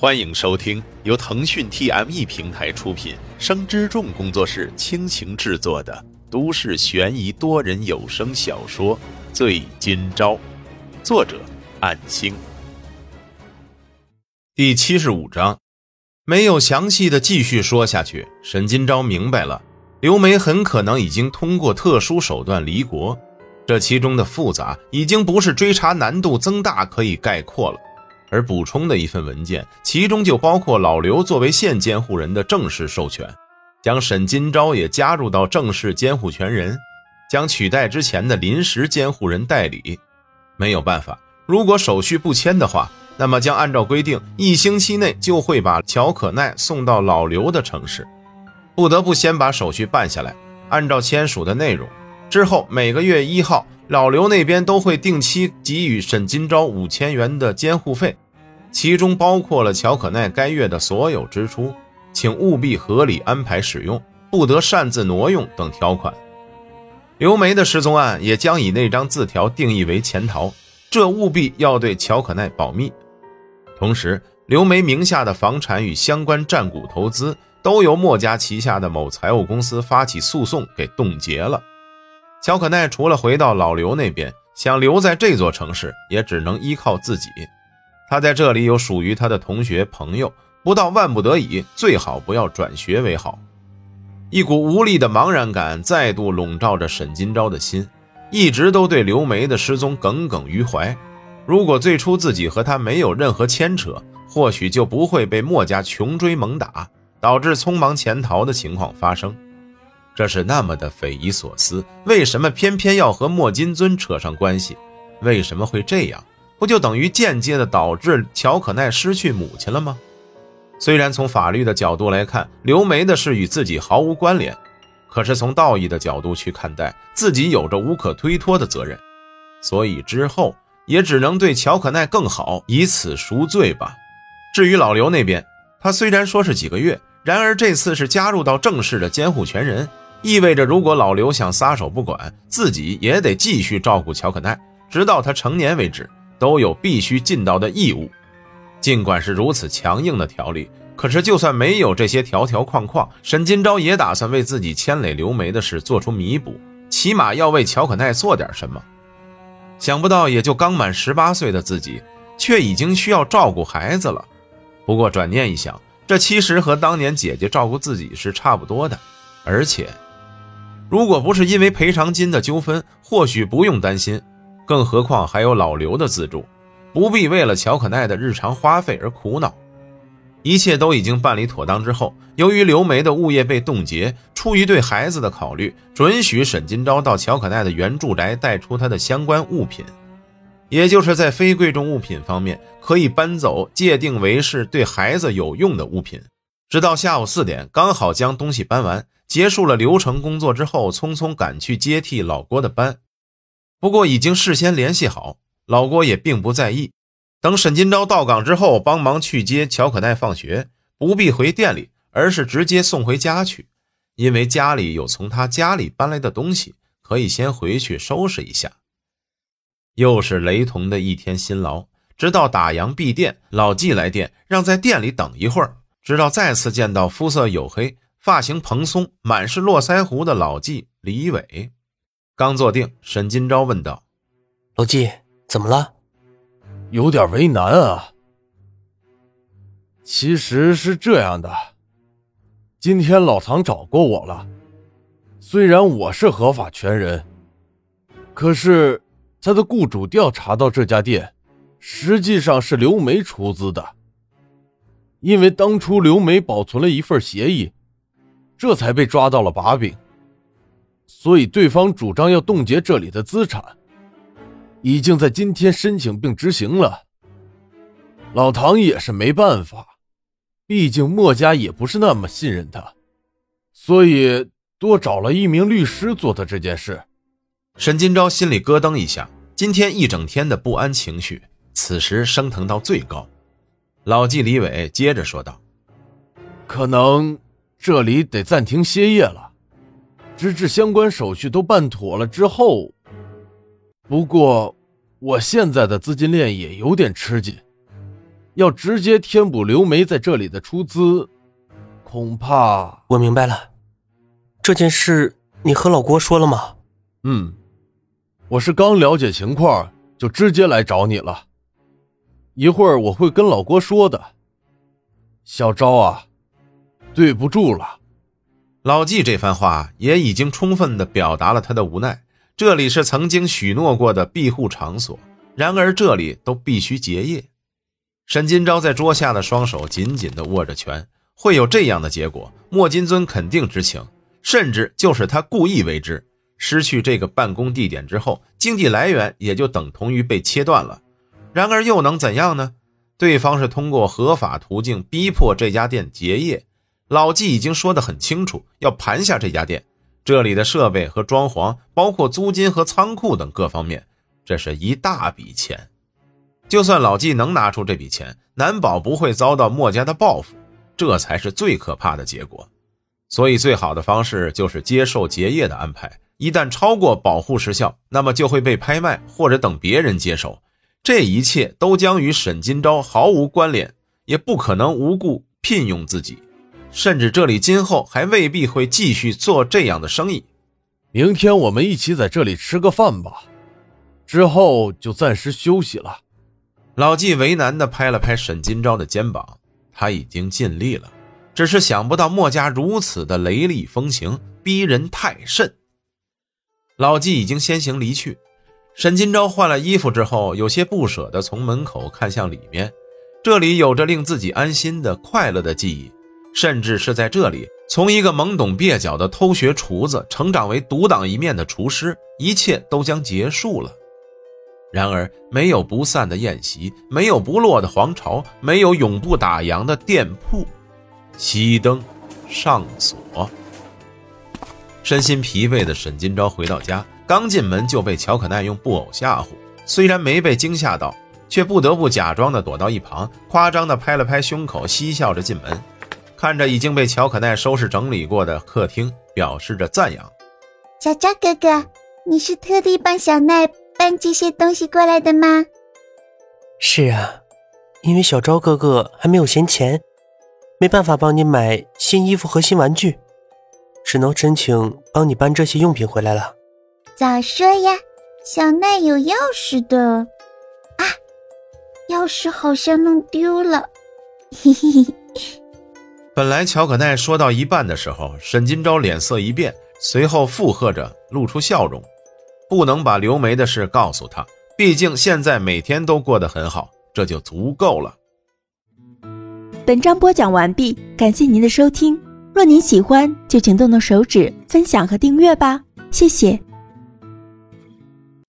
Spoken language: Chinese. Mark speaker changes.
Speaker 1: 欢迎收听由腾讯 TME 平台出品、生之众工作室倾情制作的都市悬疑多人有声小说《醉今朝》，作者：暗星。第七十五章，没有详细的继续说下去。沈今朝明白了，刘梅很可能已经通过特殊手段离国，这其中的复杂已经不是追查难度增大可以概括了。而补充的一份文件，其中就包括老刘作为现监护人的正式授权，将沈金钊也加入到正式监护权人，将取代之前的临时监护人代理。没有办法，如果手续不签的话，那么将按照规定，一星期内就会把乔可奈送到老刘的城市，不得不先把手续办下来，按照签署的内容，之后每个月一号。老刘那边都会定期给予沈金钊五千元的监护费，其中包括了乔可奈该月的所有支出，请务必合理安排使用，不得擅自挪用等条款。刘梅的失踪案也将以那张字条定义为潜逃，这务必要对乔可奈保密。同时，刘梅名下的房产与相关占股投资都由墨家旗下的某财务公司发起诉讼给冻结了。小可奈除了回到老刘那边，想留在这座城市，也只能依靠自己。他在这里有属于他的同学朋友，不到万不得已，最好不要转学为好。一股无力的茫然感再度笼罩着沈金钊的心，一直都对刘梅的失踪耿耿于怀。如果最初自己和他没有任何牵扯，或许就不会被墨家穷追猛打，导致匆忙潜逃的情况发生。这是那么的匪夷所思，为什么偏偏要和莫金尊扯上关系？为什么会这样？不就等于间接的导致乔可奈失去母亲了吗？虽然从法律的角度来看，刘梅的事与自己毫无关联，可是从道义的角度去看待，自己有着无可推脱的责任，所以之后也只能对乔可奈更好，以此赎罪吧。至于老刘那边，他虽然说是几个月，然而这次是加入到正式的监护权人。意味着，如果老刘想撒手不管，自己也得继续照顾乔可奈，直到他成年为止，都有必须尽到的义务。尽管是如此强硬的条例，可是就算没有这些条条框框，沈金钊也打算为自己牵累刘梅的事做出弥补，起码要为乔可奈做点什么。想不到，也就刚满十八岁的自己，却已经需要照顾孩子了。不过转念一想，这其实和当年姐姐照顾自己是差不多的，而且。如果不是因为赔偿金的纠纷，或许不用担心。更何况还有老刘的资助，不必为了乔可奈的日常花费而苦恼。一切都已经办理妥当之后，由于刘梅的物业被冻结，出于对孩子的考虑，准许沈金钊到乔可奈的原住宅带出他的相关物品，也就是在非贵重物品方面可以搬走，界定为是对孩子有用的物品。直到下午四点，刚好将东西搬完。结束了流程工作之后，匆匆赶去接替老郭的班。不过已经事先联系好，老郭也并不在意。等沈金钊到岗之后，帮忙去接乔可奈放学，不必回店里，而是直接送回家去，因为家里有从他家里搬来的东西，可以先回去收拾一下。又是雷同的一天辛劳，直到打烊闭店，老纪来电，让在店里等一会儿，直到再次见到肤色黝黑。发型蓬松、满是络腮胡的老纪李伟，刚坐定，沈金钊问道：“
Speaker 2: 老纪，怎么了？
Speaker 3: 有点为难啊。其实是这样的，今天老唐找过我了。虽然我是合法权人，可是他的雇主调查到这家店，实际上是刘梅出资的。因为当初刘梅保存了一份协议。”这才被抓到了把柄，所以对方主张要冻结这里的资产，已经在今天申请并执行了。老唐也是没办法，毕竟墨家也不是那么信任他，所以多找了一名律师做的这件事。
Speaker 1: 沈金钊心里咯噔一下，今天一整天的不安情绪，此时升腾到最高。老纪李伟接着说道：“
Speaker 3: 可能。”这里得暂停歇业了，直至相关手续都办妥了之后。不过，我现在的资金链也有点吃紧，要直接填补刘梅在这里的出资，恐怕……
Speaker 2: 我明白了，这件事你和老郭说了吗？
Speaker 3: 嗯，我是刚了解情况，就直接来找你了。一会儿我会跟老郭说的。小昭啊，对不住了。
Speaker 1: 老纪这番话也已经充分的表达了他的无奈。这里是曾经许诺过的庇护场所，然而这里都必须结业。沈金钊在桌下的双手紧紧地握着拳，会有这样的结果，莫金尊肯定知情，甚至就是他故意为之。失去这个办公地点之后，经济来源也就等同于被切断了。然而又能怎样呢？对方是通过合法途径逼迫这家店结业，老纪已经说得很清楚，要盘下这家店。这里的设备和装潢，包括租金和仓库等各方面，这是一大笔钱。就算老纪能拿出这笔钱，难保不会遭到墨家的报复，这才是最可怕的结果。所以，最好的方式就是接受结业的安排。一旦超过保护时效，那么就会被拍卖，或者等别人接手。这一切都将与沈金钊毫无关联，也不可能无故聘用自己。甚至这里今后还未必会继续做这样的生意。
Speaker 3: 明天我们一起在这里吃个饭吧，之后就暂时休息了。
Speaker 1: 老纪为难地拍了拍沈金钊的肩膀，他已经尽力了，只是想不到墨家如此的雷厉风行，逼人太甚。老纪已经先行离去，沈金钊换了衣服之后，有些不舍地从门口看向里面，这里有着令自己安心的快乐的记忆。甚至是在这里，从一个懵懂蹩脚的偷学厨子，成长为独当一面的厨师，一切都将结束了。然而，没有不散的宴席，没有不落的皇朝，没有永不打烊的店铺。熄灯，上锁。身心疲惫的沈金钊回到家，刚进门就被乔可奈用布偶吓唬。虽然没被惊吓到，却不得不假装的躲到一旁，夸张的拍了拍胸口，嬉笑着进门。看着已经被乔可奈收拾整理过的客厅，表示着赞扬。
Speaker 4: 小昭哥哥，你是特地帮小奈搬这些东西过来的吗？
Speaker 2: 是啊，因为小昭哥哥还没有闲钱，没办法帮你买新衣服和新玩具，只能申请帮你搬这些用品回来了。
Speaker 4: 早说呀，小奈有钥匙的啊，钥匙好像弄丢了，嘿嘿嘿。
Speaker 1: 本来乔可奈说到一半的时候，沈金钊脸色一变，随后附和着露出笑容。不能把刘梅的事告诉他，毕竟现在每天都过得很好，这就足够了。
Speaker 5: 本章播讲完毕，感谢您的收听。若您喜欢，就请动动手指分享和订阅吧，谢谢。